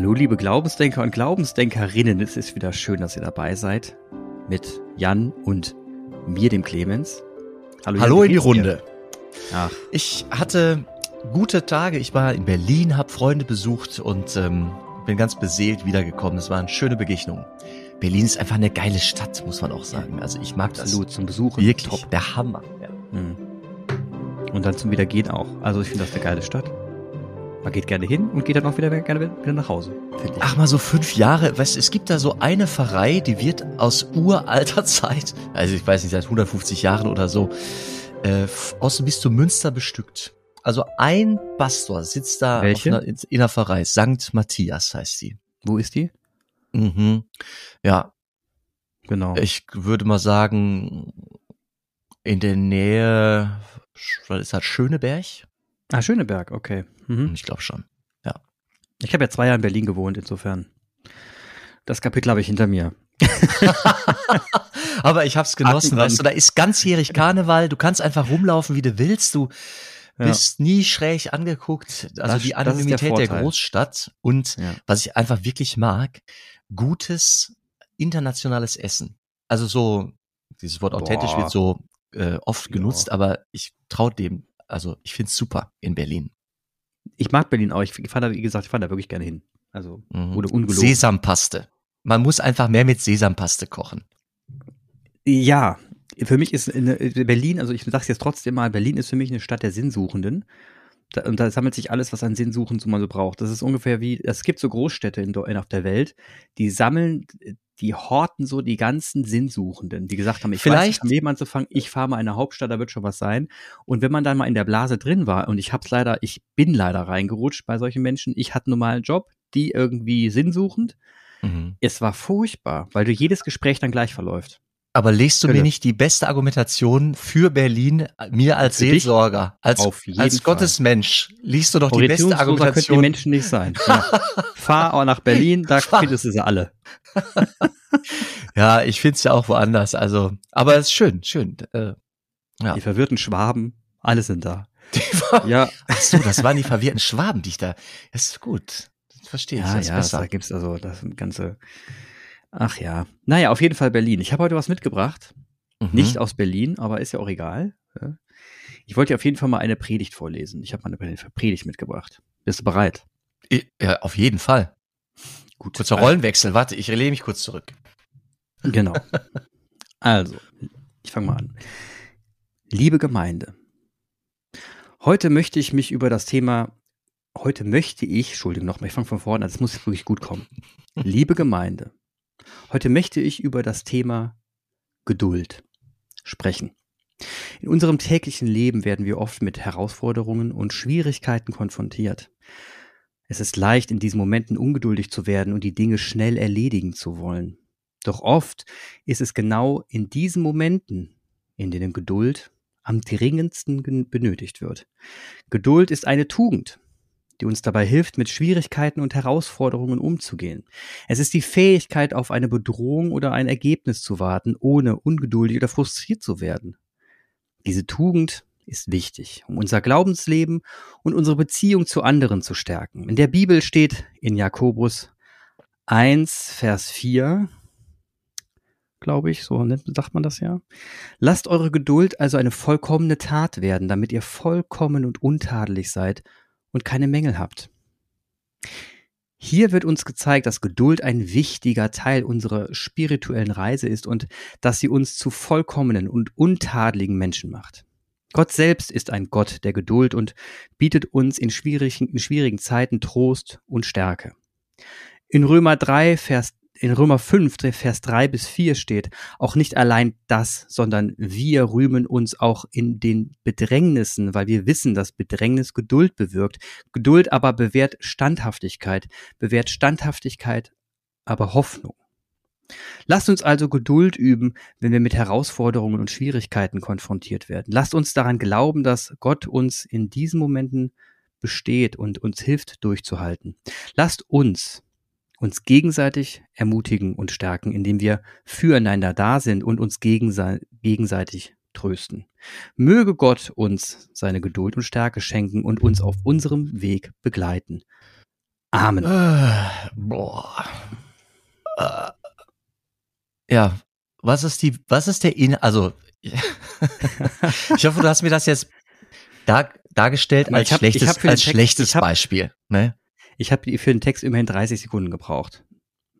Hallo, liebe Glaubensdenker und Glaubensdenkerinnen. Es ist wieder schön, dass ihr dabei seid. Mit Jan und mir, dem Clemens. Hallo, Jan, Hallo in die Runde. Ach. Ich hatte gute Tage. Ich war in Berlin, habe Freunde besucht und ähm, bin ganz beseelt wiedergekommen. Es waren schöne Begegnungen. Berlin ist einfach eine geile Stadt, muss man auch sagen. Also ich mag Absolut, das. zum Besuchen. Wirklich, top. der Hammer. Ja. Mhm. Und dann zum Wiedergehen auch. Also ich finde das eine geile Stadt. Man geht gerne hin und geht dann auch wieder gerne wieder nach Hause. Ach mal so fünf Jahre, weißt es gibt da so eine Pfarrei, die wird aus uralter Zeit, also ich weiß nicht, seit 150 Jahren oder so, äh, außen bis zu Münster bestückt. Also ein Pastor sitzt da? Einer, in einer Pfarrei, Sankt Matthias heißt die. Wo ist die? Mhm. Ja. Genau. Ich würde mal sagen, in der Nähe, was ist das, Schöneberg? Ah, Schöneberg, okay. Mhm. Ich glaube schon. Ja. Ich habe ja zwei Jahre in Berlin gewohnt, insofern. Das Kapitel habe ich hinter mir. Aber ich habe es genossen, weißt du, da ist ganzjährig Karneval, du kannst einfach rumlaufen, wie du willst, du ja. bist nie schräg angeguckt, also das, die Anonymität der, der, Großstadt und ja. was ich einfach wirklich mag, gutes internationales Essen. Also so, dieses Wort authentisch Boah. wird so äh, oft genutzt, ja. aber ich traue dem, also ich finde es super in Berlin. Ich mag Berlin auch. Ich fahre da, wie gesagt, ich fahre da wirklich gerne hin. Also, mhm. ohne ungelogen. Sesampaste. Man muss einfach mehr mit Sesampaste kochen. Ja, für mich ist Berlin, also ich sage es jetzt trotzdem mal, Berlin ist für mich eine Stadt der Sinnsuchenden. Da, und da sammelt sich alles, was an Sinnsuchen so mal so braucht. Das ist ungefähr wie, es gibt so Großstädte in, in, auf der Welt, die sammeln, die horten so die ganzen Sinnsuchenden, die gesagt haben, ich Vielleicht. weiß, am Leben anzufangen, ich fahre mal in eine Hauptstadt, da wird schon was sein. Und wenn man dann mal in der Blase drin war, und ich hab's leider, ich bin leider reingerutscht bei solchen Menschen, ich hatte einen Job, die irgendwie sinnsuchend. Mhm. Es war furchtbar, weil du jedes Gespräch dann gleich verläuft. Aber legst du Bitte. mir nicht die beste Argumentation für Berlin, mir als für Seelsorger, als, als Gottesmensch, liest du doch die beste Argumentation. die Menschen nicht sein. Ja. Fahr auch nach Berlin, da findest du sie alle. ja, ich find's ja auch woanders. Also, aber es ist schön, schön. Äh, ja. Die verwirrten Schwaben, alle sind da. ja. Ach so, das waren die verwirrten Schwaben, die ich da. Das ist gut. Das verstehe ich. Ja, ja, besser. da gibt's also das ganze Ach ja. Naja, auf jeden Fall Berlin. Ich habe heute was mitgebracht. Mhm. Nicht aus Berlin, aber ist ja auch egal. Ich wollte dir auf jeden Fall mal eine Predigt vorlesen. Ich habe mal eine Predigt mitgebracht. Bist du bereit? Ja, auf jeden Fall. Gut. Kurzer Rollenwechsel. Warte, ich relege mich kurz zurück. Genau. Also, ich fange mal an. Liebe Gemeinde, heute möchte ich mich über das Thema, heute möchte ich, Entschuldigung nochmal, ich fange von vorne an, das muss wirklich gut kommen. Liebe Gemeinde, Heute möchte ich über das Thema Geduld sprechen. In unserem täglichen Leben werden wir oft mit Herausforderungen und Schwierigkeiten konfrontiert. Es ist leicht, in diesen Momenten ungeduldig zu werden und die Dinge schnell erledigen zu wollen. Doch oft ist es genau in diesen Momenten, in denen Geduld am dringendsten benötigt wird. Geduld ist eine Tugend, die uns dabei hilft, mit Schwierigkeiten und Herausforderungen umzugehen. Es ist die Fähigkeit, auf eine Bedrohung oder ein Ergebnis zu warten, ohne ungeduldig oder frustriert zu werden. Diese Tugend ist wichtig, um unser Glaubensleben und unsere Beziehung zu anderen zu stärken. In der Bibel steht in Jakobus 1, Vers 4, glaube ich, so sagt man das ja. Lasst eure Geduld also eine vollkommene Tat werden, damit ihr vollkommen und untadelig seid und keine Mängel habt. Hier wird uns gezeigt, dass Geduld ein wichtiger Teil unserer spirituellen Reise ist und dass sie uns zu vollkommenen und untadeligen Menschen macht. Gott selbst ist ein Gott der Geduld und bietet uns in schwierigen, in schwierigen Zeiten Trost und Stärke. In Römer 3, Vers in Römer 5, Vers 3 bis 4 steht, auch nicht allein das, sondern wir rühmen uns auch in den Bedrängnissen, weil wir wissen, dass Bedrängnis Geduld bewirkt. Geduld aber bewährt Standhaftigkeit, bewährt Standhaftigkeit aber Hoffnung. Lasst uns also Geduld üben, wenn wir mit Herausforderungen und Schwierigkeiten konfrontiert werden. Lasst uns daran glauben, dass Gott uns in diesen Momenten besteht und uns hilft durchzuhalten. Lasst uns uns gegenseitig ermutigen und stärken, indem wir füreinander da sind und uns gegenseitig trösten. Möge Gott uns seine Geduld und Stärke schenken und uns auf unserem Weg begleiten. Amen. Äh, boah. Äh, ja, was ist die, was ist der In, also, ich hoffe, du hast mir das jetzt dar, dargestellt als hab, schlechtes, als Text, schlechtes hab, Beispiel. Ne? Ich habe für den Text immerhin 30 Sekunden gebraucht.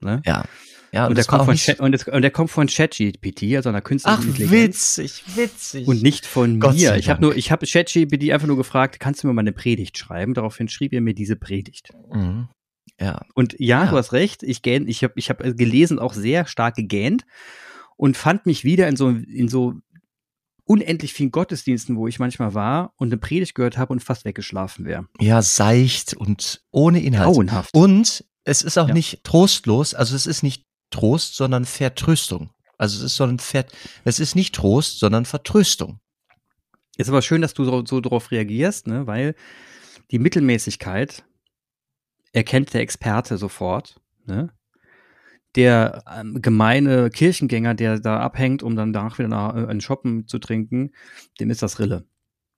Ne? Ja. Ja, und, und, der kommt von Chat, und, das, und, der kommt von ChatGPT, also einer künstlichen Ach, Intelligenz. witzig, witzig. Und nicht von Gott mir. Ich habe nur, ich habe ChatGPT einfach nur gefragt, kannst du mir mal eine Predigt schreiben? Daraufhin schrieb er mir diese Predigt. Mhm. Ja. Und ja, ja, du hast recht. Ich gähn, ich habe, ich habe gelesen, auch sehr stark gegähnt und fand mich wieder in so, in so unendlich vielen Gottesdiensten, wo ich manchmal war und eine Predigt gehört habe und fast weggeschlafen wäre. Ja, seicht und ohne Inhalt. Grauenhaft. Und es ist auch ja. nicht trostlos, also es ist nicht Trost, sondern Vertröstung. Also es ist so ein Ver es ist nicht Trost, sondern Vertröstung. Ist aber schön, dass du so, so darauf reagierst, ne? weil die Mittelmäßigkeit erkennt der Experte sofort. Ne? Der ähm, gemeine Kirchengänger, der da abhängt, um dann danach wieder nach, äh, einen Shoppen zu trinken, dem ist das Rille.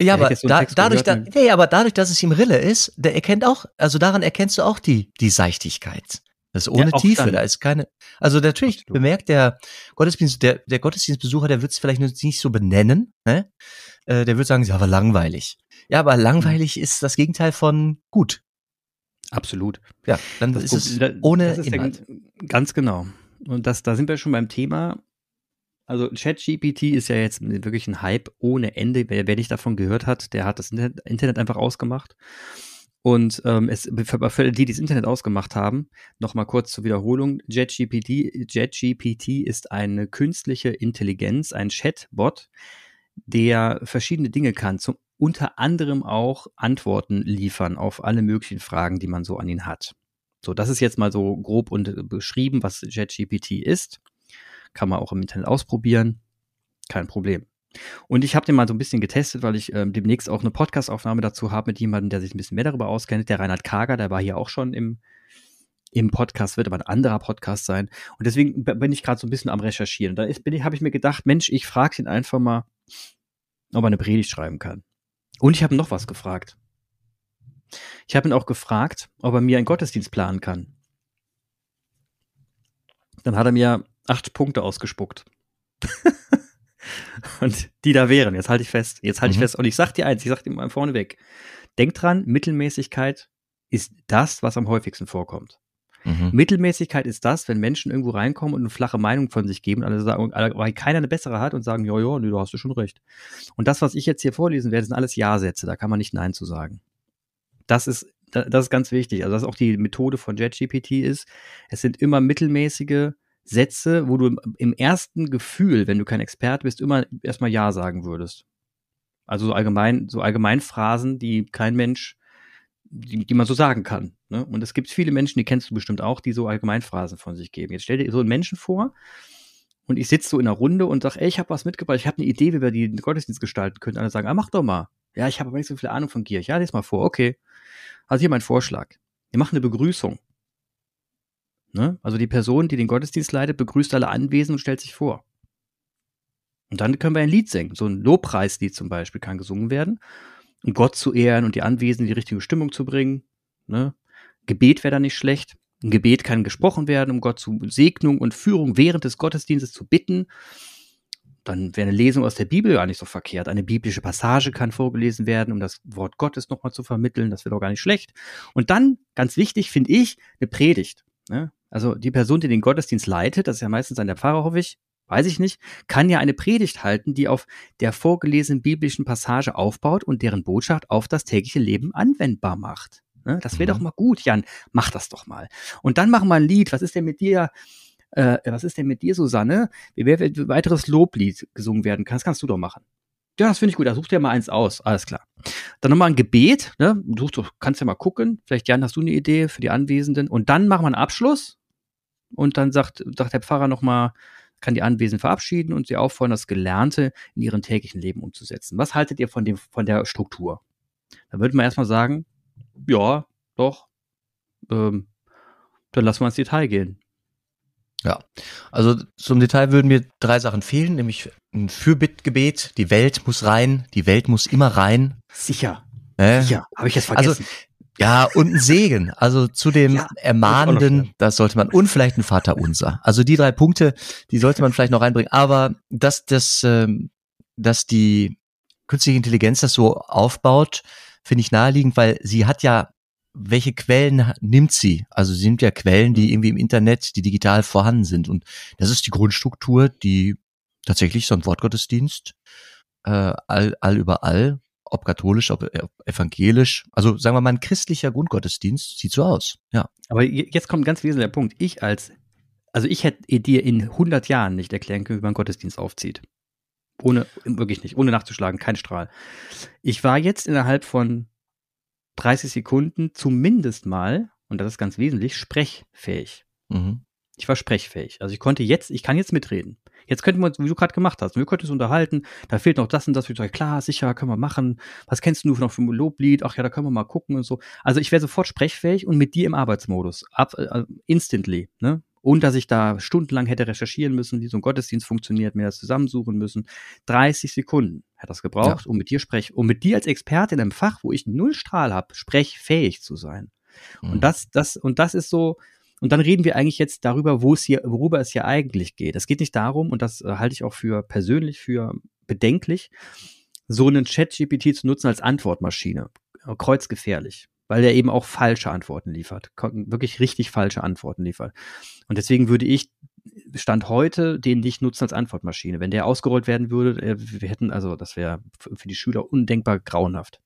Ja, aber, so da, dadurch, da, nee, aber dadurch, dass es ihm Rille ist, der erkennt auch, also daran erkennst du auch die, die Seichtigkeit. Das ist ohne ja, Tiefe, dann. da ist keine. Also natürlich Absolut. bemerkt der Gottesdienst, der, der Gottesdienstbesucher, der wird es vielleicht nicht so benennen, ne? Äh, der wird sagen, ja, aber langweilig. Ja, aber langweilig mhm. ist das Gegenteil von gut. Absolut. Ja, dann das ist es ohne ist Inhalt. Der, ganz genau. Und das, da sind wir schon beim Thema. Also ChatGPT ist ja jetzt wirklich ein Hype ohne Ende. Wer, wer nicht davon gehört hat, der hat das Internet einfach ausgemacht. Und ähm, es, für, für die, die das Internet ausgemacht haben, nochmal kurz zur Wiederholung. JetGPT, JetGPT ist eine künstliche Intelligenz, ein Chatbot, der verschiedene Dinge kann, zum, unter anderem auch Antworten liefern auf alle möglichen Fragen, die man so an ihn hat. So, das ist jetzt mal so grob und beschrieben, was JetGPT ist. Kann man auch im Internet ausprobieren. Kein Problem. Und ich habe den mal so ein bisschen getestet, weil ich ähm, demnächst auch eine Podcast-Aufnahme dazu habe mit jemandem, der sich ein bisschen mehr darüber auskennt. Der Reinhard Kager, der war hier auch schon im, im Podcast, wird aber ein anderer Podcast sein. Und deswegen bin ich gerade so ein bisschen am Recherchieren. Da habe ich mir gedacht, Mensch, ich frage ihn einfach mal, ob er eine Predigt schreiben kann. Und ich habe noch was gefragt. Ich habe ihn auch gefragt, ob er mir einen Gottesdienst planen kann. Dann hat er mir acht Punkte ausgespuckt. und die da wären. Jetzt halte ich fest. Jetzt halte mhm. ich fest. Und ich sag dir eins, ich sag dir mal vorneweg. Denk dran, Mittelmäßigkeit ist das, was am häufigsten vorkommt. Mhm. Mittelmäßigkeit ist das, wenn Menschen irgendwo reinkommen und eine flache Meinung von sich geben, alle sagen, weil keiner eine bessere hat und sagen, ja, ja, nee, du hast du schon recht. Und das, was ich jetzt hier vorlesen werde, sind alles Ja-Sätze, da kann man nicht Nein zu sagen. Das ist, das ist ganz wichtig. Also, das ist auch die Methode von JetGPT ist, es sind immer mittelmäßige Sätze, wo du im ersten Gefühl, wenn du kein Experte bist, immer erstmal Ja sagen würdest. Also so allgemein, so Allgemeinphrasen, die kein Mensch, die, die man so sagen kann. Ne? Und es gibt viele Menschen, die kennst du bestimmt auch, die so Allgemeinphrasen von sich geben. Jetzt stell dir so einen Menschen vor und ich sitze so in einer Runde und sag, ey, ich habe was mitgebracht, ich habe eine Idee, wie wir die Gottesdienst gestalten können. Alle sagen, ah, mach doch mal. Ja, ich habe aber nicht so viel Ahnung von Kirche. Ja, lese mal vor. Okay. Also hier mein Vorschlag. Wir machen eine Begrüßung. Ne? Also die Person, die den Gottesdienst leitet, begrüßt alle Anwesenden und stellt sich vor. Und dann können wir ein Lied singen. So ein Lobpreislied zum Beispiel kann gesungen werden, um Gott zu ehren und die Anwesenden die richtige Stimmung zu bringen. Ne? Gebet wäre da nicht schlecht. Ein Gebet kann gesprochen werden, um Gott zu Segnung und Führung während des Gottesdienstes zu bitten. Dann wäre eine Lesung aus der Bibel gar nicht so verkehrt. Eine biblische Passage kann vorgelesen werden, um das Wort Gottes nochmal zu vermitteln. Das wäre doch gar nicht schlecht. Und dann, ganz wichtig, finde ich, eine Predigt. Ne? Also die Person, die den Gottesdienst leitet, das ist ja meistens ein der Pfarrer, hoffe ich, weiß ich nicht, kann ja eine Predigt halten, die auf der vorgelesenen biblischen Passage aufbaut und deren Botschaft auf das tägliche Leben anwendbar macht. Ne? Das wäre mhm. doch mal gut, Jan. Mach das doch mal. Und dann machen wir ein Lied. Was ist denn mit dir? Äh, was ist denn mit dir, Susanne? Wie wäre ein weiteres Loblied gesungen werden kann? Das kannst du doch machen. Ja, das finde ich gut. Da such dir mal eins aus. Alles klar. Dann nochmal ein Gebet. Ne? Du kannst ja mal gucken. Vielleicht, Jan, hast du eine Idee für die Anwesenden. Und dann machen wir einen Abschluss. Und dann sagt, sagt der Pfarrer nochmal, kann die Anwesenden verabschieden und sie auffordern, das Gelernte in ihrem täglichen Leben umzusetzen. Was haltet ihr von dem, von der Struktur? Da würde man erstmal sagen, ja, doch, ähm, dann lassen wir ins Detail gehen. Ja, also zum Detail würden mir drei Sachen fehlen, nämlich ein Fürbittgebet, die Welt muss rein, die Welt muss immer rein. Sicher. Äh? Sicher, habe ich jetzt vergessen. Also, Ja, und ein Segen. Also zu dem ja, Ermahnenden, das sollte man, und vielleicht ein Vater unser. Also die drei Punkte, die sollte man vielleicht noch reinbringen. Aber dass das, ähm, dass die künstliche Intelligenz das so aufbaut, finde ich naheliegend, weil sie hat ja, welche Quellen nimmt sie? Also sie nimmt ja Quellen, die irgendwie im Internet, die digital vorhanden sind. Und das ist die Grundstruktur, die tatsächlich so ein Wortgottesdienst äh, all, all überall ob katholisch, ob evangelisch, also sagen wir mal ein christlicher Grundgottesdienst sieht so aus, ja. Aber jetzt kommt ein ganz wesentlicher Punkt. Ich als, also ich hätte dir in 100 Jahren nicht erklären können, wie man Gottesdienst aufzieht. Ohne, wirklich nicht, ohne nachzuschlagen, kein Strahl. Ich war jetzt innerhalb von 30 Sekunden zumindest mal, und das ist ganz wesentlich, sprechfähig. Mhm. Ich war sprechfähig. Also ich konnte jetzt, ich kann jetzt mitreden. Jetzt könnten wir uns, wie du gerade gemacht hast, wir könnten uns unterhalten, da fehlt noch das und das. Ich sage, klar, sicher, können wir machen. Was kennst du noch für ein Loblied? Ach ja, da können wir mal gucken und so. Also ich wäre sofort sprechfähig und mit dir im Arbeitsmodus. Ab, äh, instantly, ne? Ohne dass ich da stundenlang hätte recherchieren müssen, wie so ein Gottesdienst funktioniert, mir das zusammensuchen müssen. 30 Sekunden hätte das gebraucht, ja. um mit dir sprech, um mit dir als Experte in einem Fach, wo ich null Strahl habe, sprechfähig zu sein. Mhm. Und das, das, und das ist so, und dann reden wir eigentlich jetzt darüber, wo es hier, worüber es hier eigentlich geht. Es geht nicht darum, und das äh, halte ich auch für persönlich für bedenklich, so einen Chat-GPT zu nutzen als Antwortmaschine. Äh, kreuzgefährlich. Weil er eben auch falsche Antworten liefert. Wirklich richtig falsche Antworten liefert. Und deswegen würde ich Stand heute den nicht nutzen als Antwortmaschine. Wenn der ausgerollt werden würde, äh, wir hätten, also das wäre für die Schüler undenkbar grauenhaft.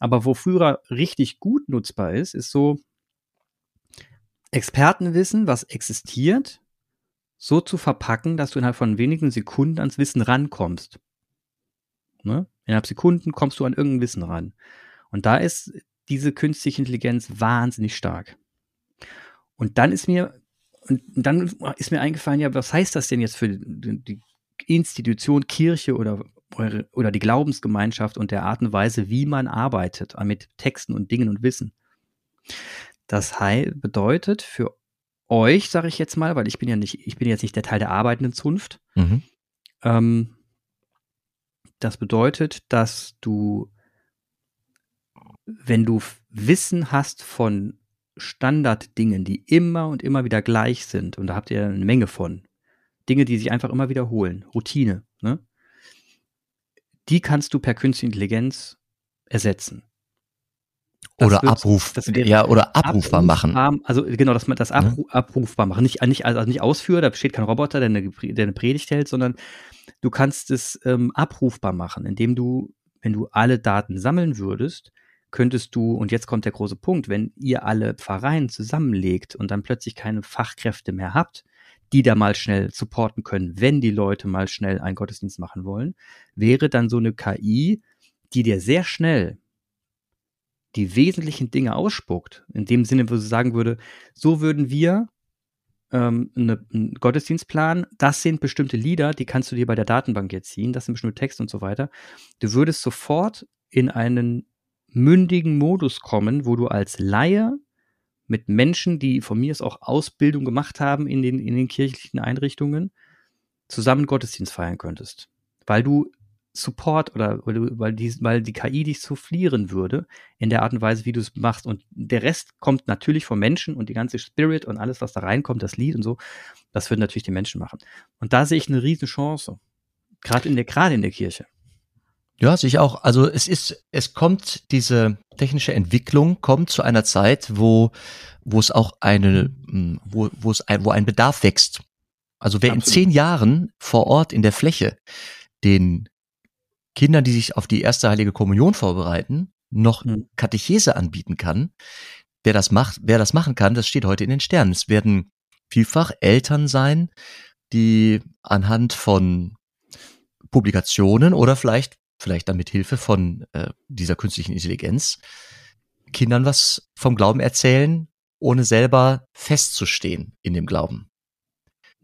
Aber wo Führer richtig gut nutzbar ist, ist so, Expertenwissen, was existiert, so zu verpacken, dass du innerhalb von wenigen Sekunden ans Wissen rankommst. Ne? Innerhalb Sekunden kommst du an irgendein Wissen ran. Und da ist diese künstliche Intelligenz wahnsinnig stark. Und dann ist mir, und dann ist mir eingefallen, ja, was heißt das denn jetzt für die Institution Kirche oder, oder die Glaubensgemeinschaft und der Art und Weise, wie man arbeitet mit Texten und Dingen und Wissen? Das bedeutet für euch, sage ich jetzt mal, weil ich bin ja nicht, ich bin jetzt nicht der Teil der arbeitenden Zunft. Mhm. Ähm, das bedeutet, dass du, wenn du Wissen hast von Standarddingen, die immer und immer wieder gleich sind, und da habt ihr eine Menge von, Dinge, die sich einfach immer wiederholen, Routine, ne? Die kannst du per Künstliche Intelligenz ersetzen. Oder wird, Abruf, ja, oder abrufbar, machen. Also genau, dass man das Abru ja. abrufbar machen. Nicht, nicht, also nicht ausführen, da steht kein Roboter, der eine, der eine Predigt hält, sondern du kannst es ähm, abrufbar machen, indem du, wenn du alle Daten sammeln würdest, könntest du, und jetzt kommt der große Punkt, wenn ihr alle Pfarreien zusammenlegt und dann plötzlich keine Fachkräfte mehr habt, die da mal schnell supporten können, wenn die Leute mal schnell einen Gottesdienst machen wollen, wäre dann so eine KI, die dir sehr schnell die wesentlichen Dinge ausspuckt, in dem Sinne, wo sie sagen würde, so würden wir ähm, eine, einen Gottesdienst planen, das sind bestimmte Lieder, die kannst du dir bei der Datenbank jetzt ziehen, das sind bestimmte Texte und so weiter. Du würdest sofort in einen mündigen Modus kommen, wo du als Laie mit Menschen, die von mir aus auch Ausbildung gemacht haben in den, in den kirchlichen Einrichtungen, zusammen Gottesdienst feiern könntest. Weil du Support oder weil die, weil die KI dich soufflieren würde in der Art und Weise, wie du es machst. Und der Rest kommt natürlich vom Menschen und die ganze Spirit und alles, was da reinkommt, das Lied und so, das würden natürlich die Menschen machen. Und da sehe ich eine riesen Chance. Gerade in der, gerade in der Kirche. Ja, sehe ich auch. Also es ist, es kommt, diese technische Entwicklung kommt zu einer Zeit, wo, wo es auch eine, hm, wo, wo es ein, wo ein Bedarf wächst. Also wer Absolut. in zehn Jahren vor Ort in der Fläche den Kindern, die sich auf die erste heilige Kommunion vorbereiten, noch mhm. Katechese anbieten kann. Wer das macht, wer das machen kann, das steht heute in den Sternen. Es werden vielfach Eltern sein, die anhand von Publikationen oder vielleicht, vielleicht dann mit Hilfe von äh, dieser künstlichen Intelligenz Kindern was vom Glauben erzählen, ohne selber festzustehen in dem Glauben.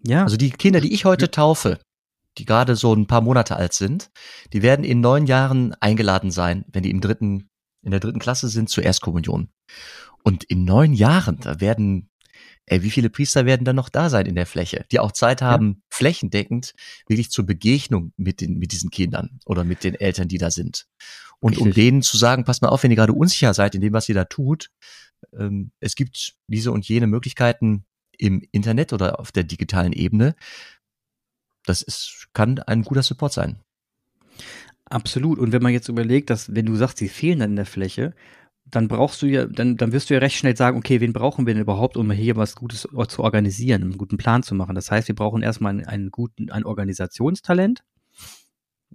Ja. Also die Kinder, die ich heute taufe, die gerade so ein paar Monate alt sind, die werden in neun Jahren eingeladen sein, wenn die im dritten, in der dritten Klasse sind, zur Erstkommunion. Und in neun Jahren, da werden, ey, wie viele Priester werden dann noch da sein in der Fläche, die auch Zeit haben, ja. flächendeckend wirklich zur Begegnung mit den, mit diesen Kindern oder mit den Eltern, die da sind. Und Richtig. um denen zu sagen, passt mal auf, wenn ihr gerade unsicher seid in dem, was ihr da tut, ähm, es gibt diese und jene Möglichkeiten im Internet oder auf der digitalen Ebene. Das ist, kann ein guter Support sein. Absolut. Und wenn man jetzt überlegt, dass, wenn du sagst, sie fehlen dann in der Fläche, dann brauchst du ja, dann, dann wirst du ja recht schnell sagen, okay, wen brauchen wir denn überhaupt, um hier was Gutes zu organisieren, einen guten Plan zu machen. Das heißt, wir brauchen erstmal einen, einen guten, ein Organisationstalent.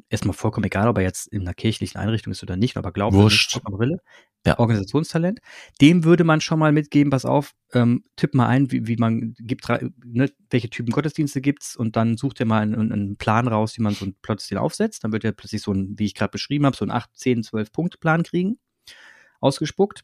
Erstmal vollkommen egal, ob er jetzt in einer kirchlichen Einrichtung ist oder nicht, aber glaubt Wurscht. Brille. Ja. Organisationstalent. Dem würde man schon mal mitgeben, pass auf, ähm, tipp mal ein, wie, wie man gibt, ne, welche Typen Gottesdienste gibt's und dann sucht er mal einen, einen Plan raus, wie man so ein plötzlich aufsetzt. Dann wird er plötzlich so ein, wie ich gerade beschrieben habe, so einen 8, 10, 12 Punkte Plan kriegen ausgespuckt.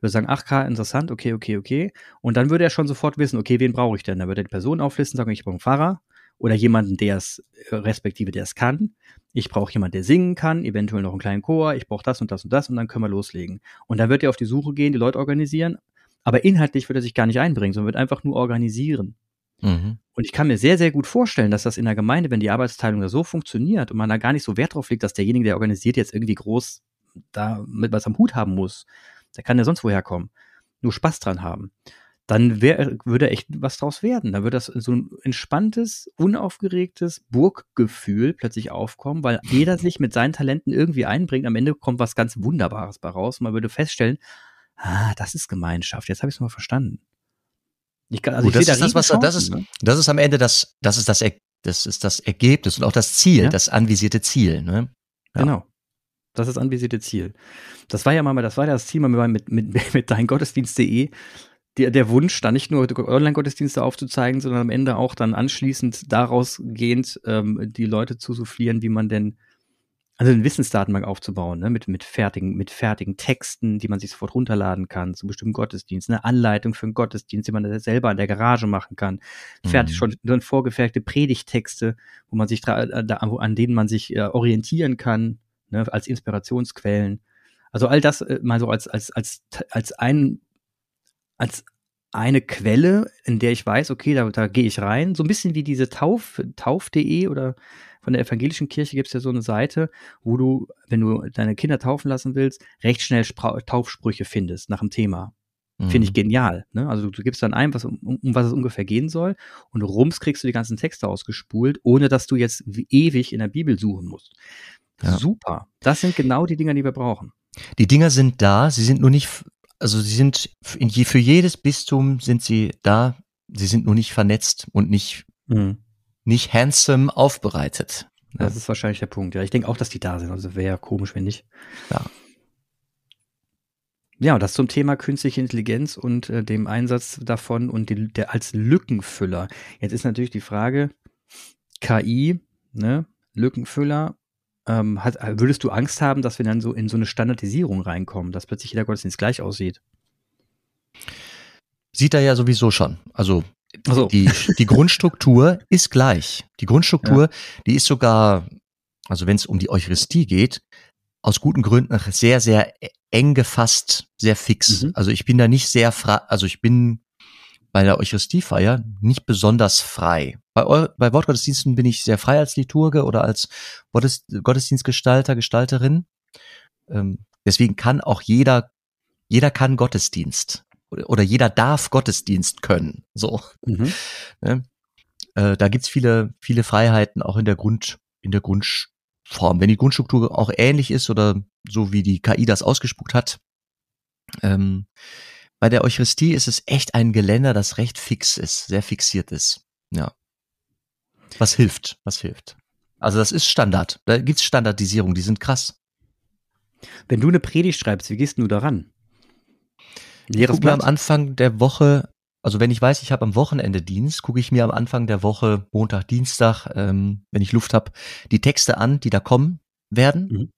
Würde sagen, 8K, interessant, okay, okay, okay. Und dann würde er schon sofort wissen, okay, wen brauche ich denn? Da würde er die Person auflisten, sagen, ich brauche einen Fahrer oder jemanden, der es, äh, respektive der es kann. Ich brauche jemanden, der singen kann, eventuell noch einen kleinen Chor, ich brauche das und das und das und dann können wir loslegen. Und dann wird er auf die Suche gehen, die Leute organisieren, aber inhaltlich wird er sich gar nicht einbringen, sondern wird einfach nur organisieren. Mhm. Und ich kann mir sehr, sehr gut vorstellen, dass das in der Gemeinde, wenn die Arbeitsteilung da so funktioniert und man da gar nicht so Wert drauf legt, dass derjenige, der organisiert, jetzt irgendwie groß da mit was am Hut haben muss, der kann ja sonst woher kommen, nur Spaß dran haben, dann wär, würde echt was draus werden. Da würde das so ein entspanntes, unaufgeregtes Burggefühl plötzlich aufkommen, weil jeder sich mit seinen Talenten irgendwie einbringt. Am Ende kommt was ganz Wunderbares bei raus. Man würde feststellen, ah, das ist Gemeinschaft. Jetzt habe ich es mal verstanden. Ich kann, also ich das, ist das, was, das, ist, das ist am Ende das, das ist das, das ist das Ergebnis und auch das Ziel, ja? das anvisierte Ziel. Ne? Ja. Genau. Das ist das anvisierte Ziel. Das war ja mal, das war ja das Ziel mal mit, mit, mit deingottesdienst.de. Der, der Wunsch, da nicht nur Online-Gottesdienste aufzuzeigen, sondern am Ende auch dann anschließend daraus gehend ähm, die Leute zu soufflieren, wie man denn, also eine Wissensdatenbank aufzubauen, ne, mit, mit fertigen, mit fertigen Texten, die man sich sofort runterladen kann, zu bestimmten Gottesdiensten, eine Anleitung für einen Gottesdienst, die man selber in der Garage machen kann, fertig mhm. schon vorgefertigte Predigtexte, wo man sich da, an denen man sich äh, orientieren kann, ne, als Inspirationsquellen. Also all das äh, mal so als, als, als, als ein, als eine Quelle, in der ich weiß, okay, da, da gehe ich rein. So ein bisschen wie diese Tauf, tauf.de oder von der evangelischen Kirche gibt es ja so eine Seite, wo du, wenn du deine Kinder taufen lassen willst, recht schnell Spra Taufsprüche findest nach dem Thema. Mhm. Finde ich mhm. genial. Ne? Also du, du gibst dann ein, was, um, um was es ungefähr gehen soll und rums kriegst du die ganzen Texte ausgespult, ohne dass du jetzt ewig in der Bibel suchen musst. Ja. Super. Das sind genau die Dinger, die wir brauchen. Die Dinger sind da, sie sind nur nicht, also sie sind je, für jedes Bistum sind sie da, sie sind nur nicht vernetzt und nicht, mhm. nicht handsome aufbereitet. Das ist wahrscheinlich der Punkt. Ja, ich denke auch, dass die da sind. Also wäre ja komisch, wenn nicht. Ja. Ja, das zum Thema künstliche Intelligenz und äh, dem Einsatz davon und die, der als Lückenfüller. Jetzt ist natürlich die Frage, KI, ne, Lückenfüller, ähm, hat, würdest du Angst haben, dass wir dann so in so eine Standardisierung reinkommen, dass plötzlich jeder Gottesdienst gleich aussieht? Sieht er ja sowieso schon. Also so. die, die Grundstruktur ist gleich. Die Grundstruktur, ja. die ist sogar, also wenn es um die Eucharistie geht, aus guten Gründen sehr, sehr eng gefasst, sehr fix. Mhm. Also ich bin da nicht sehr frei, also ich bin bei der Eucharistiefeier nicht besonders frei. Bei, bei Wortgottesdiensten bin ich sehr frei als Liturge oder als Gottes, Gottesdienstgestalter, Gestalterin. Ähm, deswegen kann auch jeder, jeder kann Gottesdienst oder, oder jeder darf Gottesdienst können. So. Mhm. Ne? Äh, da gibt's viele, viele Freiheiten auch in der Grund, in der Grundform. Wenn die Grundstruktur auch ähnlich ist oder so wie die KI das ausgespuckt hat, ähm, bei der Eucharistie ist es echt ein Geländer, das recht fix ist, sehr fixiert ist. Ja. Was hilft? Was hilft? Also das ist Standard. Da gibt's Standardisierung, die sind krass. Wenn du eine Predigt schreibst, wie gehst du daran? Leeres Guck mir am Anfang der Woche, also wenn ich weiß, ich habe am Wochenende Dienst, gucke ich mir am Anfang der Woche, Montag, Dienstag, ähm, wenn ich Luft habe, die Texte an, die da kommen werden. Mhm.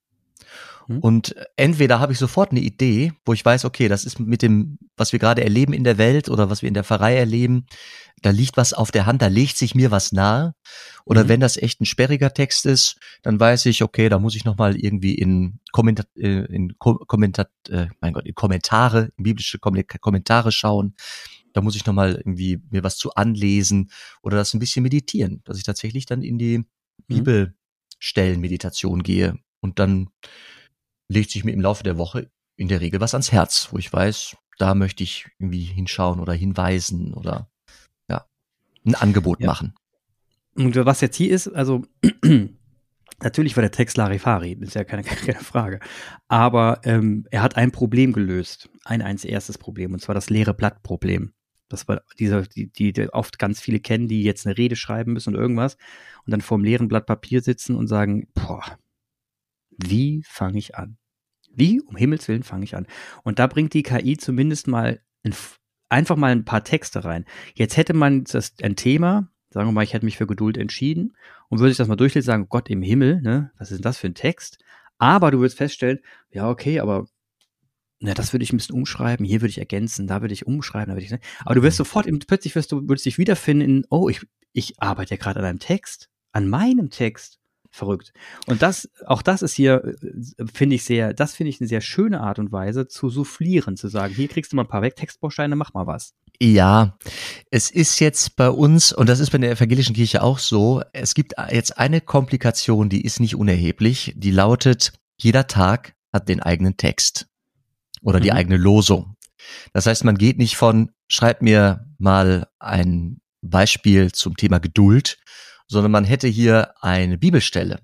Mhm. Und entweder habe ich sofort eine Idee, wo ich weiß, okay, das ist mit dem, was wir gerade erleben in der Welt oder was wir in der Pfarrei erleben, da liegt was auf der Hand, da legt sich mir was nahe. Oder mhm. wenn das echt ein sperriger Text ist, dann weiß ich, okay, da muss ich nochmal irgendwie in, Kommentar, äh, in Kommentar, äh, mein Gott, in Kommentare, in biblische Kommentare schauen. Da muss ich nochmal irgendwie mir was zu anlesen oder das ein bisschen meditieren, dass ich tatsächlich dann in die mhm. Bibelstellenmeditation gehe und dann legt sich mir im Laufe der Woche in der Regel was ans Herz, wo ich weiß, da möchte ich irgendwie hinschauen oder hinweisen oder ja, ein Angebot ja. machen. Und was jetzt hier ist, also natürlich war der Text Larifari, ist ja keine, keine Frage. Aber ähm, er hat ein Problem gelöst, ein eins erstes Problem, und zwar das leere Blattproblem. Das war dieser, die, die, oft ganz viele kennen, die jetzt eine Rede schreiben müssen und irgendwas und dann vor dem leeren Blatt Papier sitzen und sagen, boah, wie fange ich an? Wie um Himmels Willen fange ich an? Und da bringt die KI zumindest mal ein, einfach mal ein paar Texte rein. Jetzt hätte man das ein Thema, sagen wir mal, ich hätte mich für Geduld entschieden und würde ich das mal durchlesen, sagen, Gott im Himmel, ne, was ist denn das für ein Text? Aber du würdest feststellen, ja, okay, aber na, das würde ich ein bisschen umschreiben, hier würde ich ergänzen, da würde ich umschreiben, da würde ich, ne? aber du wirst mhm. sofort, plötzlich wirst du, würdest dich wiederfinden in, oh, ich, ich arbeite ja gerade an einem Text, an meinem Text verrückt. Und das, auch das ist hier, äh, finde ich sehr, das finde ich eine sehr schöne Art und Weise zu soufflieren, zu sagen, hier kriegst du mal ein paar Textbausteine, mach mal was. Ja, es ist jetzt bei uns, und das ist bei der evangelischen Kirche auch so, es gibt jetzt eine Komplikation, die ist nicht unerheblich, die lautet, jeder Tag hat den eigenen Text oder die mhm. eigene Losung. Das heißt, man geht nicht von, schreib mir mal ein Beispiel zum Thema Geduld, sondern man hätte hier eine Bibelstelle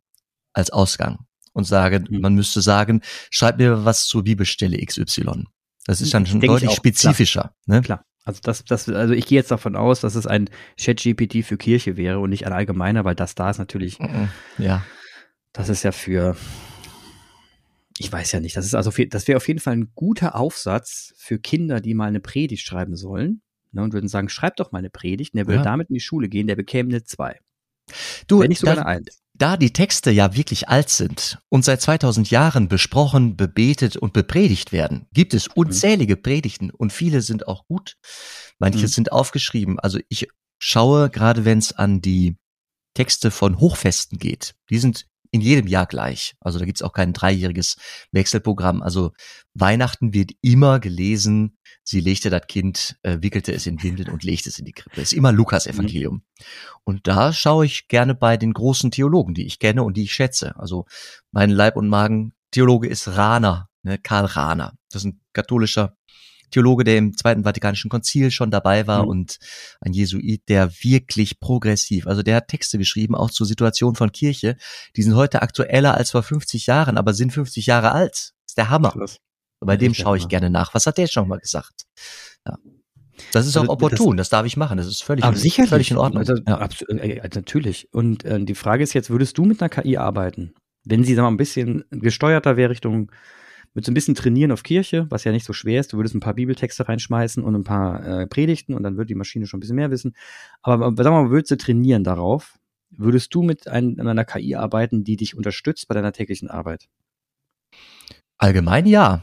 als Ausgang und sagen, mhm. man müsste sagen, schreib mir was zur Bibelstelle XY. Das ist dann schon Denk deutlich spezifischer. Klar. Ne? klar. Also das, das, also ich gehe jetzt davon aus, dass es ein Chat-GPT für Kirche wäre und nicht ein allgemeiner, weil das da ist natürlich, mhm. ja, das ist ja für, ich weiß ja nicht, das ist also, das wäre auf jeden Fall ein guter Aufsatz für Kinder, die mal eine Predigt schreiben sollen, ne, und würden sagen, schreib doch mal eine Predigt, und der würde ja. damit in die Schule gehen, der bekäme eine zwei. Du, nicht sogar da, eine Eins. Da die Texte ja wirklich alt sind und seit 2000 Jahren besprochen, bebetet und bepredigt werden, gibt es mhm. unzählige. Predigten und viele sind auch gut. Manche mhm. sind aufgeschrieben. Also ich schaue, gerade wenn es an die Texte von Hochfesten geht, die sind in jedem Jahr gleich. Also da gibt's auch kein dreijähriges Wechselprogramm. Also Weihnachten wird immer gelesen, sie legte das Kind, äh, wickelte es in Windeln und legte es in die Krippe. Ist immer Lukas Evangelium. Mhm. Und da schaue ich gerne bei den großen Theologen, die ich kenne und die ich schätze. Also mein Leib- und Magen-Theologe ist Rahner, ne, Karl Rahner. Das ist ein katholischer Theologe, der im Zweiten Vatikanischen Konzil schon dabei war mhm. und ein Jesuit, der wirklich progressiv, also der hat Texte geschrieben, auch zur Situation von Kirche. Die sind heute aktueller als vor 50 Jahren, aber sind 50 Jahre alt. Das ist der Hammer. Krass. Bei dem schaue ich gerne nach. Was hat der schon mal gesagt? Ja. Das ist also, auch opportun, das, das, darf ich machen. Das ist völlig, völlig in Ordnung. Also, ja. absolut, äh, natürlich. Und äh, die Frage ist jetzt, würdest du mit einer KI arbeiten? Wenn sie sag mal, ein bisschen gesteuerter wäre Richtung würdest ein bisschen trainieren auf Kirche, was ja nicht so schwer ist. Du würdest ein paar Bibeltexte reinschmeißen und ein paar äh, Predigten und dann würde die Maschine schon ein bisschen mehr wissen. Aber sag mal, würdest du trainieren darauf? Würdest du mit ein, einer KI arbeiten, die dich unterstützt bei deiner täglichen Arbeit? Allgemein ja.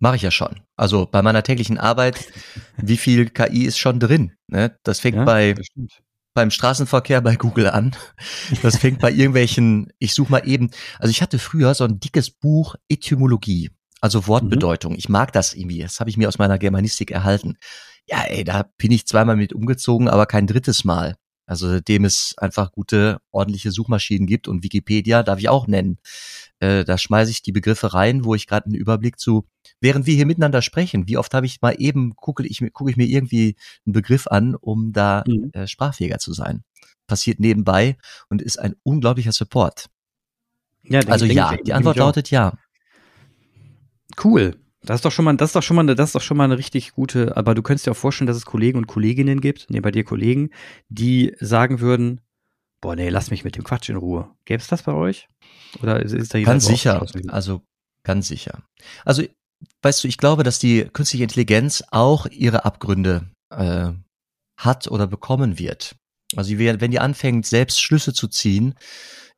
Mache ich ja schon. Also bei meiner täglichen Arbeit, wie viel KI ist schon drin? Ne? Das fängt ja, bei das beim Straßenverkehr bei Google an. Das fängt bei irgendwelchen, ich suche mal eben, also ich hatte früher so ein dickes Buch Etymologie also Wortbedeutung. Mhm. Ich mag das irgendwie. Das habe ich mir aus meiner Germanistik erhalten. Ja, ey, da bin ich zweimal mit umgezogen, aber kein drittes Mal. Also seitdem es einfach gute, ordentliche Suchmaschinen gibt und Wikipedia darf ich auch nennen. Äh, da schmeiße ich die Begriffe rein, wo ich gerade einen Überblick zu, während wir hier miteinander sprechen, wie oft habe ich mal eben, gucke ich, gucke ich mir irgendwie einen Begriff an, um da mhm. äh, sprachfähiger zu sein. Passiert nebenbei und ist ein unglaublicher Support. Ja, also ja, die Antwort lautet ja. Cool. Das ist doch schon mal, das ist doch schon mal, das ist doch schon mal eine richtig gute, aber du könntest dir auch vorstellen, dass es Kollegen und Kolleginnen gibt, nee, bei dir Kollegen, die sagen würden, boah, nee, lass mich mit dem Quatsch in Ruhe. Gäbe es das bei euch? Oder ist, ist da Ganz sicher. Also, ganz sicher. Also, weißt du, ich glaube, dass die künstliche Intelligenz auch ihre Abgründe äh, hat oder bekommen wird. Also, wenn die anfängt, selbst Schlüsse zu ziehen,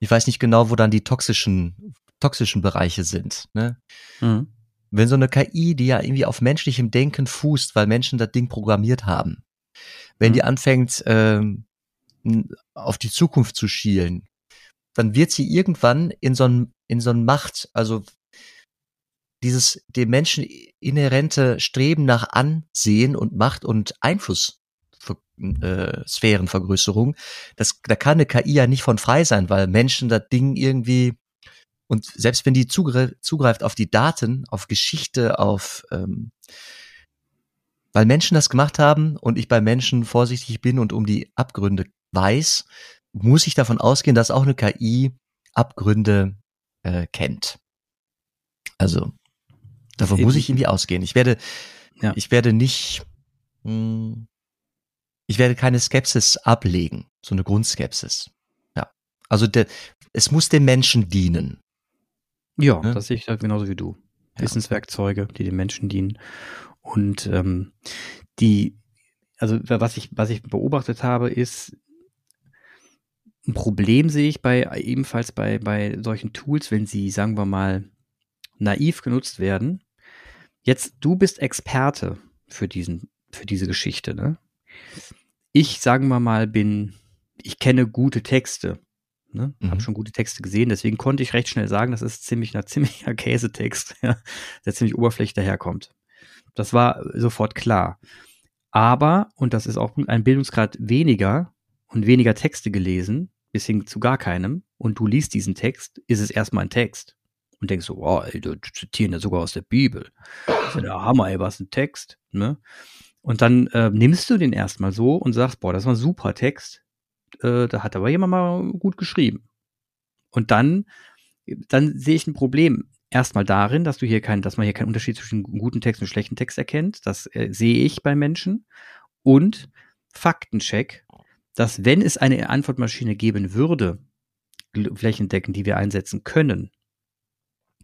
ich weiß nicht genau, wo dann die toxischen, toxischen Bereiche sind. Ne? Mhm wenn so eine KI, die ja irgendwie auf menschlichem Denken fußt, weil Menschen das Ding programmiert haben, wenn die mhm. anfängt, ähm, auf die Zukunft zu schielen, dann wird sie irgendwann in so ein, in so ein Macht, also dieses dem Menschen inhärente Streben nach Ansehen und Macht und Einfluss äh, Sphärenvergrößerung, das, da kann eine KI ja nicht von frei sein, weil Menschen das Ding irgendwie Und selbst wenn die zugreift auf die Daten, auf Geschichte, auf ähm, weil Menschen das gemacht haben und ich bei Menschen vorsichtig bin und um die Abgründe weiß, muss ich davon ausgehen, dass auch eine KI Abgründe äh, kennt. Also davon muss ich irgendwie ausgehen. Ich werde, ja. ich werde nicht, mh, hm, ich werde keine Skepsis ablegen, so eine Grundskepsis. Ja, also der, es muss dem Menschen dienen. Ja, ne? das sehe ich halt genauso wie du. Ja. Wissenswerkzeuge, die den Menschen dienen. Und ähm, die, also was ich, was ich beobachtet habe, ist, ein Problem sehe ich bei ebenfalls bei, bei solchen Tools, wenn sie, sagen wir mal, naiv genutzt werden. Jetzt, du bist Experte für diesen, für diese Geschichte, ne? Ich, sagen wir mal, bin, ich kenne gute Texte. Ne? Mhm. Habe schon gute Texte gesehen, deswegen konnte ich recht schnell sagen, das ist ziemlich ein ziemlicher Käsetext, ja, der ziemlich oberflächlich daherkommt. Das war sofort klar. Aber, und das ist auch ein Bildungsgrad weniger und weniger Texte gelesen, bis hin zu gar keinem, und du liest diesen Text, ist es erstmal ein Text. Und denkst so, wow, ey, du zitieren ja sogar aus der Bibel. Das ist ja der Hammer, ey, was ein Text, ne? Und dann äh, nimmst du den erstmal so und sagst, boah, das war ein super Text. Äh, da hat aber jemand mal gut geschrieben. Und dann, dann sehe ich ein Problem erstmal darin, dass du hier kein, dass man hier keinen Unterschied zwischen guten Text und schlechten Text erkennt. Das äh, sehe ich bei Menschen. Und Faktencheck, dass wenn es eine Antwortmaschine geben würde, flächendeckend, die wir einsetzen können,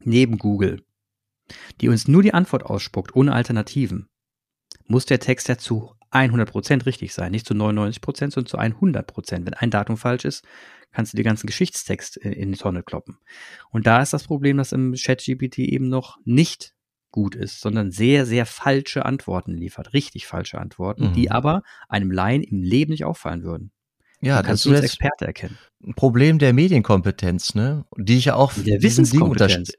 neben Google, die uns nur die Antwort ausspuckt, ohne Alternativen, muss der Text ja zu 100% richtig sein. Nicht zu 99%, sondern zu 100%. Wenn ein Datum falsch ist, kannst du den ganzen Geschichtstext in die Tonne kloppen. Und da ist das Problem, dass im ChatGPT eben noch nicht gut ist, sondern sehr, sehr falsche Antworten liefert. Richtig falsche Antworten, mhm. die aber einem Laien im Leben nicht auffallen würden. Ja, das kannst du als Experte erkennen. Ein Problem der Medienkompetenz, ne? Die ich ja auch der Wissenskompetenz.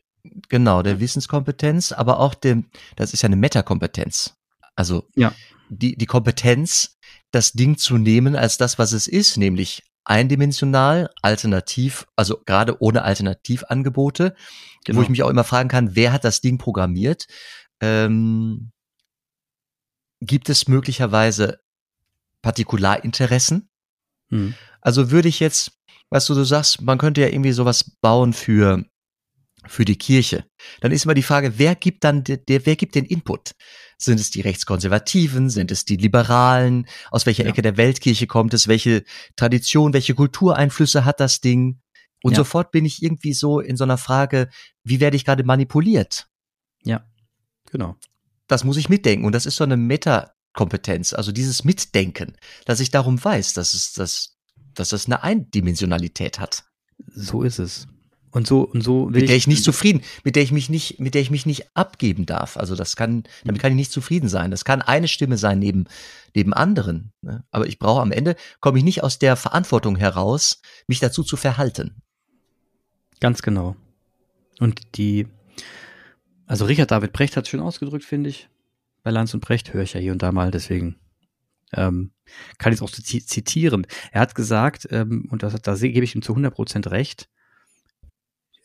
Genau, der Wissenskompetenz, aber auch dem, das ist ja eine Metakompetenz. Also ja. die, die Kompetenz, das Ding zu nehmen als das, was es ist, nämlich eindimensional, alternativ, also gerade ohne Alternativangebote, genau. wo ich mich auch immer fragen kann, wer hat das Ding programmiert? Ähm, gibt es möglicherweise Partikularinteressen? Hm. Also würde ich jetzt, weißt du, du sagst, man könnte ja irgendwie sowas bauen für für die Kirche. Dann ist immer die Frage, wer gibt dann der, der wer gibt den Input? Sind es die Rechtskonservativen? Sind es die Liberalen? Aus welcher ja. Ecke der Weltkirche kommt es? Welche Tradition, welche Kultureinflüsse hat das Ding? Und ja. sofort bin ich irgendwie so in so einer Frage, wie werde ich gerade manipuliert? Ja, genau. Das muss ich mitdenken. Und das ist so eine Metakompetenz, also dieses Mitdenken, dass ich darum weiß, dass es, dass, dass es eine Eindimensionalität hat. So ist es. Und so, und so mit der ich, ich nicht zufrieden, mit der ich mich nicht, mit der ich mich nicht abgeben darf. Also das kann, damit kann ich nicht zufrieden sein. Das kann eine Stimme sein neben, neben anderen. Ne? Aber ich brauche am Ende, komme ich nicht aus der Verantwortung heraus, mich dazu zu verhalten. Ganz genau. Und die, also Richard David Brecht hat es schön ausgedrückt, finde ich. Bei Lanz und Brecht höre ich ja hier und da mal, deswegen ähm, kann ich es auch zitieren. Er hat gesagt, ähm, und das, da gebe ich ihm zu 100 Prozent recht,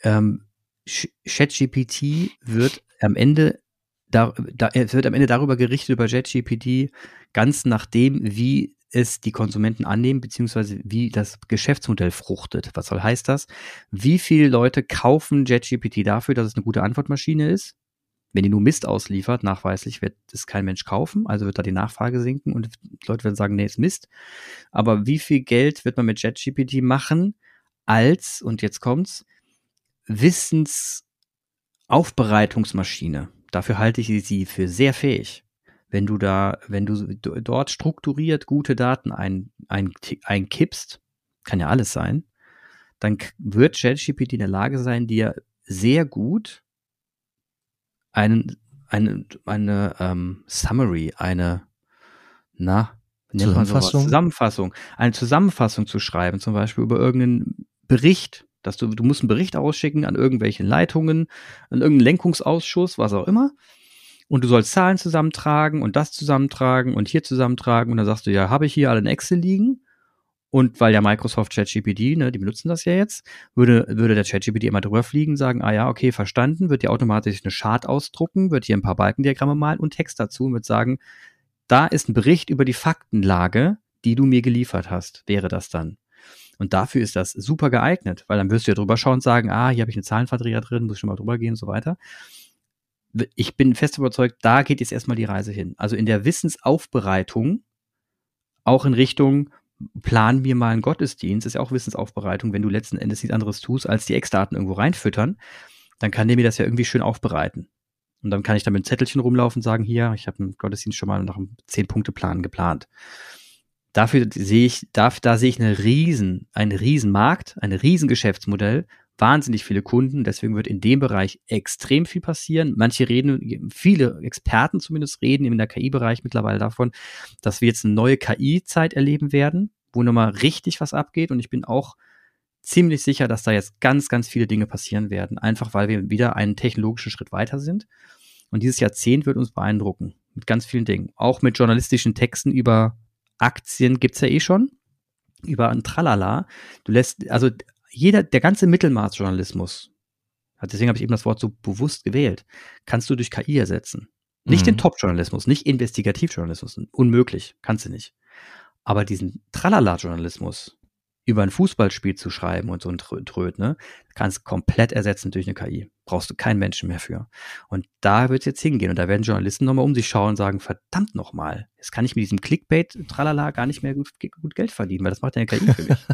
ähm, ChatGPT wird am Ende da, da, es wird am Ende darüber gerichtet über ChatGPT ganz nach dem, wie es die Konsumenten annehmen, beziehungsweise wie das Geschäftsmodell fruchtet. Was soll heißt das? Wie viele Leute kaufen ChatGPT dafür, dass es eine gute Antwortmaschine ist? Wenn die nur Mist ausliefert, nachweislich wird es kein Mensch kaufen, also wird da die Nachfrage sinken und Leute werden sagen, nee, ist Mist. Aber wie viel Geld wird man mit ChatGPT machen, als, und jetzt kommt's, Wissensaufbereitungsmaschine. Dafür halte ich sie für sehr fähig. Wenn du da, wenn du dort strukturiert gute Daten ein, ein, einkippst, kann ja alles sein, dann wird ChatGPT in der Lage sein, dir sehr gut einen, eine, eine ähm, Summary, eine, na, Zusammenfassung? Zusammenfassung, eine Zusammenfassung zu schreiben, zum Beispiel über irgendeinen Bericht, dass du, du musst einen Bericht ausschicken an irgendwelche Leitungen, an irgendeinen Lenkungsausschuss, was auch immer. Und du sollst Zahlen zusammentragen und das zusammentragen und hier zusammentragen. Und dann sagst du, ja, habe ich hier alle in Excel liegen. Und weil ja Microsoft ChatGPT, ne, die benutzen das ja jetzt, würde, würde der ChatGPT immer drüber fliegen, sagen, ah ja, okay, verstanden, wird dir automatisch eine Chart ausdrucken, wird hier ein paar Balkendiagramme malen und Text dazu und wird sagen, da ist ein Bericht über die Faktenlage, die du mir geliefert hast, wäre das dann. Und dafür ist das super geeignet, weil dann wirst du ja drüber schauen und sagen, ah, hier habe ich einen Zahlenverdreher drin, muss ich schon mal drüber gehen und so weiter. Ich bin fest überzeugt, da geht jetzt erstmal die Reise hin. Also in der Wissensaufbereitung, auch in Richtung, planen wir mal einen Gottesdienst, ist ja auch Wissensaufbereitung, wenn du letzten Endes nichts anderes tust, als die Eckdaten irgendwo reinfüttern, dann kann der mir das ja irgendwie schön aufbereiten. Und dann kann ich da mit einem Zettelchen rumlaufen und sagen, hier, ich habe einen Gottesdienst schon mal nach einem Zehn-Punkte-Plan geplant. Dafür sehe ich, da, da sehe ich eine riesen, einen riesen Markt, ein riesen Geschäftsmodell, wahnsinnig viele Kunden. Deswegen wird in dem Bereich extrem viel passieren. Manche reden, viele Experten zumindest reden in der KI-Bereich mittlerweile davon, dass wir jetzt eine neue KI-Zeit erleben werden, wo nochmal richtig was abgeht. Und ich bin auch ziemlich sicher, dass da jetzt ganz, ganz viele Dinge passieren werden. Einfach weil wir wieder einen technologischen Schritt weiter sind. Und dieses Jahrzehnt wird uns beeindrucken. Mit ganz vielen Dingen. Auch mit journalistischen Texten über Aktien gibt's ja eh schon. Über ein Tralala. Du lässt, also jeder, der ganze Mittelmaßjournalismus, deswegen habe ich eben das Wort so bewusst gewählt, kannst du durch KI ersetzen. Nicht mhm. den Top-Journalismus, nicht Investigativjournalismus. Unmöglich, kannst du nicht. Aber diesen Tralala-Journalismus über ein Fußballspiel zu schreiben und so ein Tröd, ne, kannst komplett ersetzen durch eine KI. Brauchst du keinen Menschen mehr für. Und da wird es jetzt hingehen. Und da werden Journalisten nochmal um sich schauen und sagen, verdammt nochmal, jetzt kann ich mit diesem Clickbait-Tralala gar nicht mehr gut, gut Geld verdienen, weil das macht ja eine KI für mich.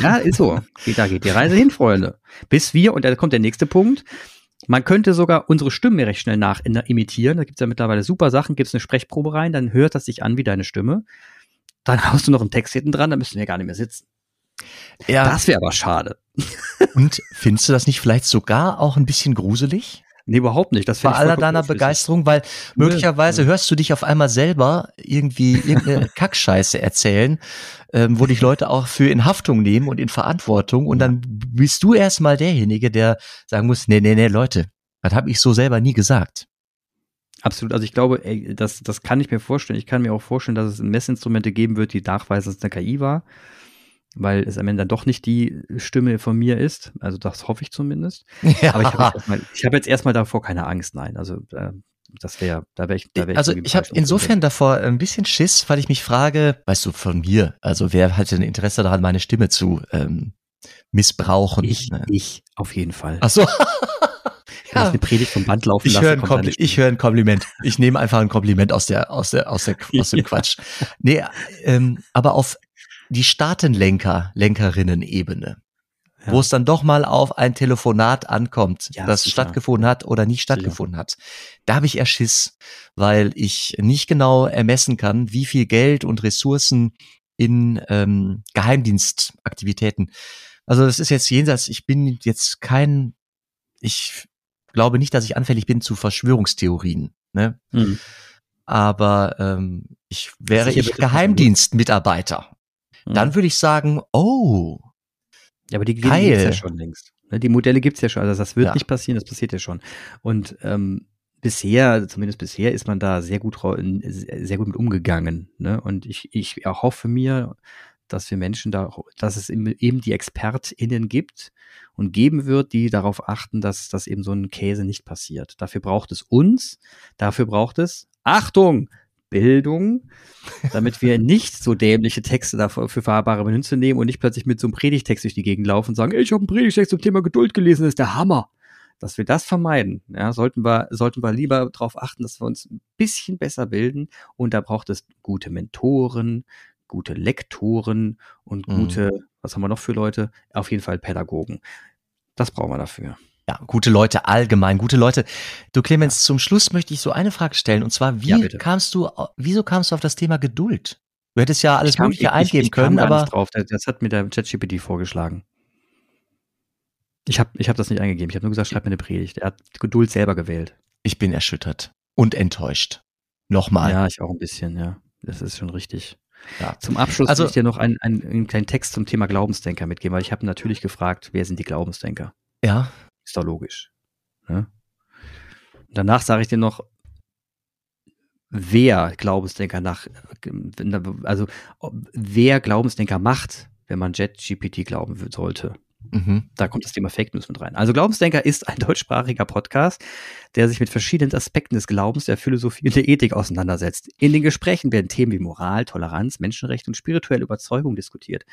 Ja, ist so. Da geht die Reise hin, Freunde. Bis wir, und da kommt der nächste Punkt, man könnte sogar unsere Stimme recht schnell nach imitieren. Da gibt's ja mittlerweile super Sachen, gibt's eine Sprechprobe rein, dann hört das sich an wie deine Stimme. Dann haust du noch einen Text hinten dran, dann müssen wir gar nicht mehr sitzen. Ja. Das wäre aber schade. Und findest du das nicht vielleicht sogar auch ein bisschen gruselig? Nee, überhaupt nicht. Das Bei aller deiner Begeisterung, weil möglicherweise hörst du dich auf einmal selber irgendwie irgendeine Kackscheiße erzählen, ähm, wo dich Leute auch für in Haftung nehmen und in Verantwortung und dann bist du erstmal derjenige, der sagen muss, nee, nee, nee, Leute, das habe ich so selber nie gesagt. Absolut. Also ich glaube, ey, das, das kann ich mir vorstellen. Ich kann mir auch vorstellen, dass es Messinstrumente geben wird, die nachweisen, dass es eine KI war weil es am Ende dann doch nicht die Stimme von mir ist. Also das hoffe ich zumindest. Ja. Aber ich habe jetzt, hab jetzt erstmal davor keine Angst, nein. Also äh, das wäre, da wäre ich, da ich. Also ich habe insofern davor ein bisschen Schiss, weil ich mich frage, weißt du, von mir, also wer hat denn Interesse daran, meine Stimme zu ähm, missbrauchen? Ich, ne? ich auf jeden Fall. Ach so. ja. ich eine Predigt vom Band laufen ich lasse, höre ein, ich höre ein Kompliment. Ich nehme einfach ein Kompliment aus der aus der aus der aus dem Quatsch. Nee, ähm, aber auf die Staatenlenker, Lenkerinnen-Ebene. Ja. Wo es dann doch mal auf ein Telefonat ankommt, ja, das sicher. stattgefunden hat oder nicht stattgefunden sicher. hat. Da habe ich eher Schiss, weil ich nicht genau ermessen kann, wie viel Geld und Ressourcen in ähm, Geheimdienstaktivitäten. Also das ist jetzt jenseits, ich bin jetzt kein, ich glaube nicht, dass ich anfällig bin zu Verschwörungstheorien. Ne? Hm. Aber ähm, ich wäre ich Geheimdienstmitarbeiter dann mhm. würde ich sagen, oh. Ja, aber die gibt es ja schon längst. Ne, die Modelle gibt es ja schon. Also das wird ja. nicht passieren, das passiert ja schon. Und ähm, bisher, zumindest bisher, ist man da sehr gut, sehr gut mit umgegangen. Ne? Und ich, ich erhoffe mir, dass wir Menschen da, dass es eben die ExpertInnen gibt und geben wird, die darauf achten, dass, dass eben so ein Käse nicht passiert. Dafür braucht es uns, dafür braucht es, Achtung, Bildung, damit wir nicht so dämliche Texte dafür für fahrbare Münze nehmen und nicht plötzlich mit so einem Predigtext durch die Gegend laufen und sagen, ich habe einen Predigtext zum Thema Geduld gelesen, das ist der Hammer. Dass wir das vermeiden, ja, sollten wir, sollten wir lieber darauf achten, dass wir uns ein bisschen besser bilden und da braucht es gute Mentoren, gute Lektoren und mhm. gute, mhm. Was haben wir noch für Leute? Auf jeden Fall Pädagogen. Das brauchen wir dafür. Ja, gute Leute allgemein, gute Leute. Du Clemens, zum Schluss möchte ich so eine Frage stellen und zwar, wie ja, kamst du, wieso kamst du auf das Thema Geduld? Du hättest ja alles kam, Mögliche ich, eingeben ich, ich können, aber drauf. Das, hat mir der ChatGPT vorgeschlagen. Ich habe ich hab das nicht eingegeben. Ich habe nur gesagt, schreib mir eine Predigt. Er hat Geduld selber gewählt. Ich bin erschüttert und enttäuscht. Nochmal. Ja, ich auch ein bisschen, ja. Das ist schon richtig. Ja. Zum Abschluss also, will ich dir noch einen, einen, einen kleinen Text zum Thema Glaubensdenker mitgeben, weil ich habe natürlich gefragt, wer sind die Glaubensdenker? Ja. Ist doch logisch. Ne? Danach sage ich dir noch, wer Glaubensdenker nach, also wer Glaubensdenker macht, wenn man JetGPT glauben sollte. Mhm. Da kommt das Thema Fake News mit rein. Also Glaubensdenker ist ein deutschsprachiger Podcast, der sich mit verschiedenen Aspekten des Glaubens, der Philosophie und der Ethik auseinandersetzt. In den Gesprächen werden Themen wie Moral, Toleranz, Menschenrechte und spirituelle Überzeugung diskutiert.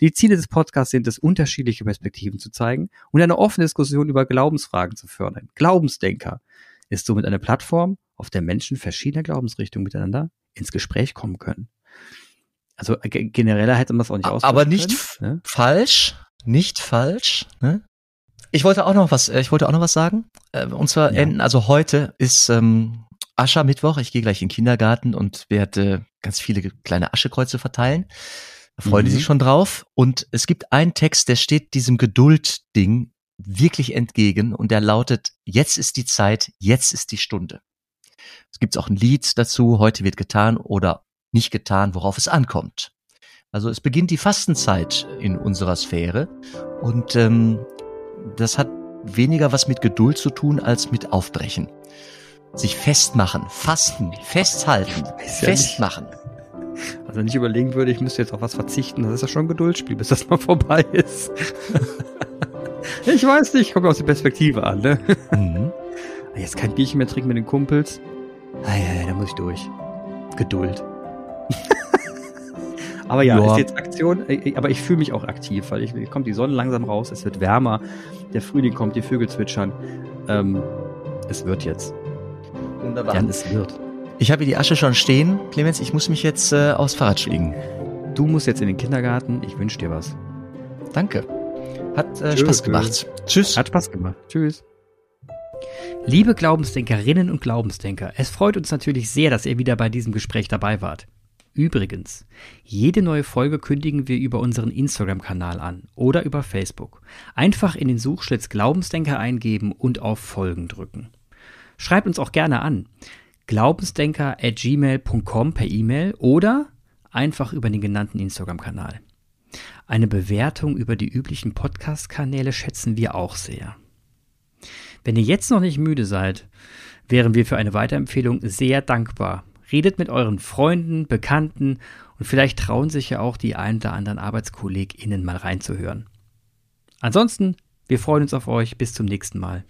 Die Ziele des Podcasts sind es, unterschiedliche Perspektiven zu zeigen und eine offene Diskussion über Glaubensfragen zu fördern. Glaubensdenker ist somit eine Plattform, auf der Menschen verschiedener Glaubensrichtungen miteinander ins Gespräch kommen können. Also äh, generell hätte man es auch nicht aus. Aber nicht ne? falsch, nicht falsch. Ne? Ich wollte auch noch was, äh, ich wollte auch noch was sagen. Äh, und zwar ja. enden, also heute ist ähm, Aschermittwoch. Ich gehe gleich in den Kindergarten und werde ganz viele kleine Aschekreuze verteilen. Da freuen mhm. die sich schon drauf. Und es gibt einen Text, der steht diesem Geduld-Ding wirklich entgegen und der lautet, jetzt ist die Zeit, jetzt ist die Stunde. Es gibt auch ein Lied dazu, heute wird getan oder nicht getan, worauf es ankommt. Also es beginnt die Fastenzeit in unserer Sphäre und ähm, das hat weniger was mit Geduld zu tun als mit Aufbrechen. Sich festmachen, fasten, festhalten, ja festmachen. Also wenn ich überlegen würde, ich müsste jetzt auf was verzichten, das ist ja schon ein Geduldsspiel, bis das mal vorbei ist. ich weiß nicht, kommt aus der Perspektive an, ne? Mhm. Jetzt kein Bierchen mehr trinken mit den Kumpels. Ah, ja, ja, da muss ich durch. Geduld. Aber ja, ja, ist jetzt Aktion, äh, äh, aber ich fühle mich auch aktiv, weil ich, kommt die Sonne langsam raus, es wird wärmer, der Frühling kommt, die Vögel zwitschern. Ähm, es wird jetzt. Wunderbar. Jan, es wird. Ich habe die Asche schon stehen, Clemens, ich muss mich jetzt äh, aufs Fahrrad schwingen. Du musst jetzt in den Kindergarten, ich wünsche dir was. Danke. Hat äh, Spaß gemacht. Tschüss. Hat Spaß gemacht. Tschüss. Liebe Glaubensdenkerinnen und Glaubensdenker, es freut uns natürlich sehr, dass ihr wieder bei diesem Gespräch dabei wart. Übrigens, jede neue Folge kündigen wir über unseren Instagram-Kanal an oder über Facebook. Einfach in den Suchschlitz Glaubensdenker eingeben und auf Folgen drücken. Schreibt uns auch gerne an. Glaubensdenker at gmail.com per E-Mail oder einfach über den genannten Instagram-Kanal. Eine Bewertung über die üblichen Podcast-Kanäle schätzen wir auch sehr. Wenn ihr jetzt noch nicht müde seid, wären wir für eine Weiterempfehlung sehr dankbar. Redet mit euren Freunden, Bekannten und vielleicht trauen sich ja auch die ein oder anderen ArbeitskollegInnen mal reinzuhören. Ansonsten, wir freuen uns auf euch. Bis zum nächsten Mal.